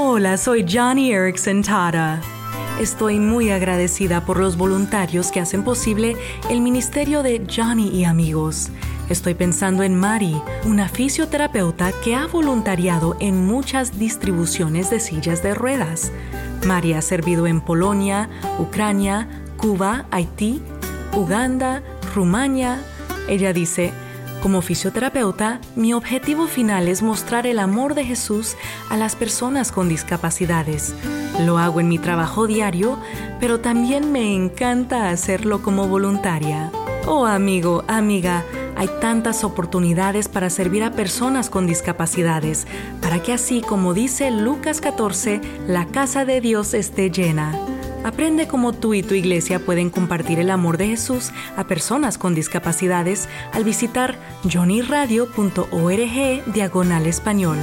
Hola, soy Johnny Erickson Tara. Estoy muy agradecida por los voluntarios que hacen posible el ministerio de Johnny y amigos. Estoy pensando en Mari, una fisioterapeuta que ha voluntariado en muchas distribuciones de sillas de ruedas. Mari ha servido en Polonia, Ucrania, Cuba, Haití, Uganda, Rumania. Ella dice, como fisioterapeuta, mi objetivo final es mostrar el amor de Jesús a las personas con discapacidades. Lo hago en mi trabajo diario, pero también me encanta hacerlo como voluntaria. Oh amigo, amiga, hay tantas oportunidades para servir a personas con discapacidades, para que así como dice Lucas 14, la casa de Dios esté llena. Aprende cómo tú y tu iglesia pueden compartir el amor de Jesús a personas con discapacidades al visitar johnnyradio.org diagonal español.